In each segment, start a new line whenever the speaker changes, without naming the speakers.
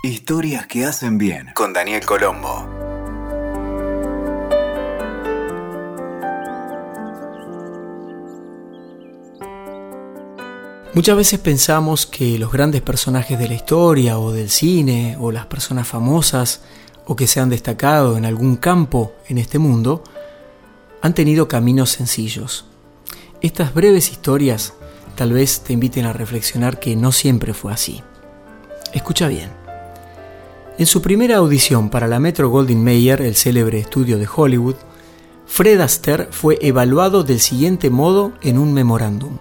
Historias que hacen bien con Daniel Colombo.
Muchas veces pensamos que los grandes personajes de la historia o del cine o las personas famosas o que se han destacado en algún campo en este mundo han tenido caminos sencillos. Estas breves historias tal vez te inviten a reflexionar que no siempre fue así. Escucha bien. En su primera audición para la Metro Goldwyn Mayer, el célebre estudio de Hollywood, Fred Astaire fue evaluado del siguiente modo en un memorándum.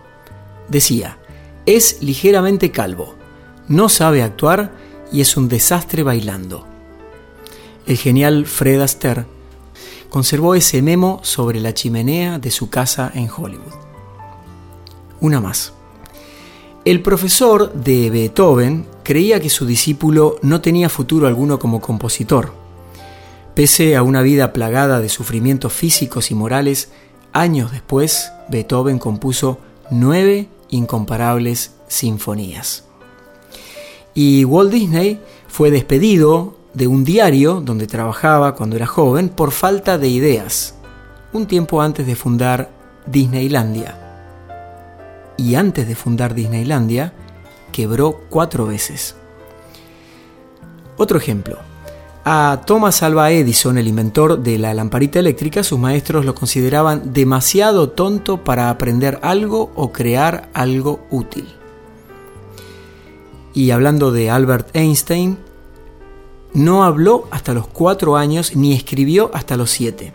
Decía, es ligeramente calvo, no sabe actuar y es un desastre bailando. El genial Fred Astaire conservó ese memo sobre la chimenea de su casa en Hollywood. Una más. El profesor de Beethoven creía que su discípulo no tenía futuro alguno como compositor. Pese a una vida plagada de sufrimientos físicos y morales, años después Beethoven compuso nueve incomparables sinfonías. Y Walt Disney fue despedido de un diario donde trabajaba cuando era joven por falta de ideas, un tiempo antes de fundar Disneylandia. Y antes de fundar Disneylandia, quebró cuatro veces. Otro ejemplo. A Thomas Alva Edison, el inventor de la lamparita eléctrica, sus maestros lo consideraban demasiado tonto para aprender algo o crear algo útil. Y hablando de Albert Einstein, no habló hasta los cuatro años ni escribió hasta los siete.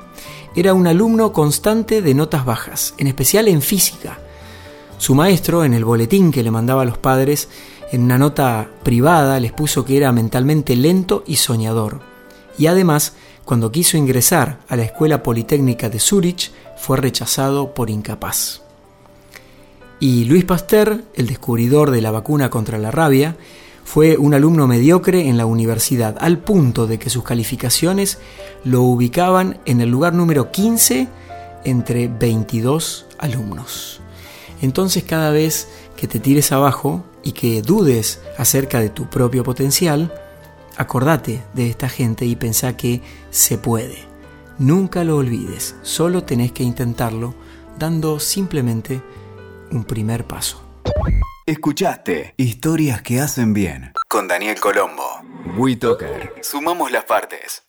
Era un alumno constante de notas bajas, en especial en física. Su maestro, en el boletín que le mandaba a los padres, en una nota privada les puso que era mentalmente lento y soñador. Y además, cuando quiso ingresar a la Escuela Politécnica de Zurich, fue rechazado por incapaz. Y Luis Pasteur, el descubridor de la vacuna contra la rabia, fue un alumno mediocre en la universidad, al punto de que sus calificaciones lo ubicaban en el lugar número 15 entre 22 alumnos. Entonces cada vez que te tires abajo y que dudes acerca de tu propio potencial, acordate de esta gente y pensá que se puede. Nunca lo olvides, solo tenés que intentarlo dando simplemente un primer paso.
Escuchaste Historias que hacen bien con Daniel Colombo. WeToker. Sumamos las partes.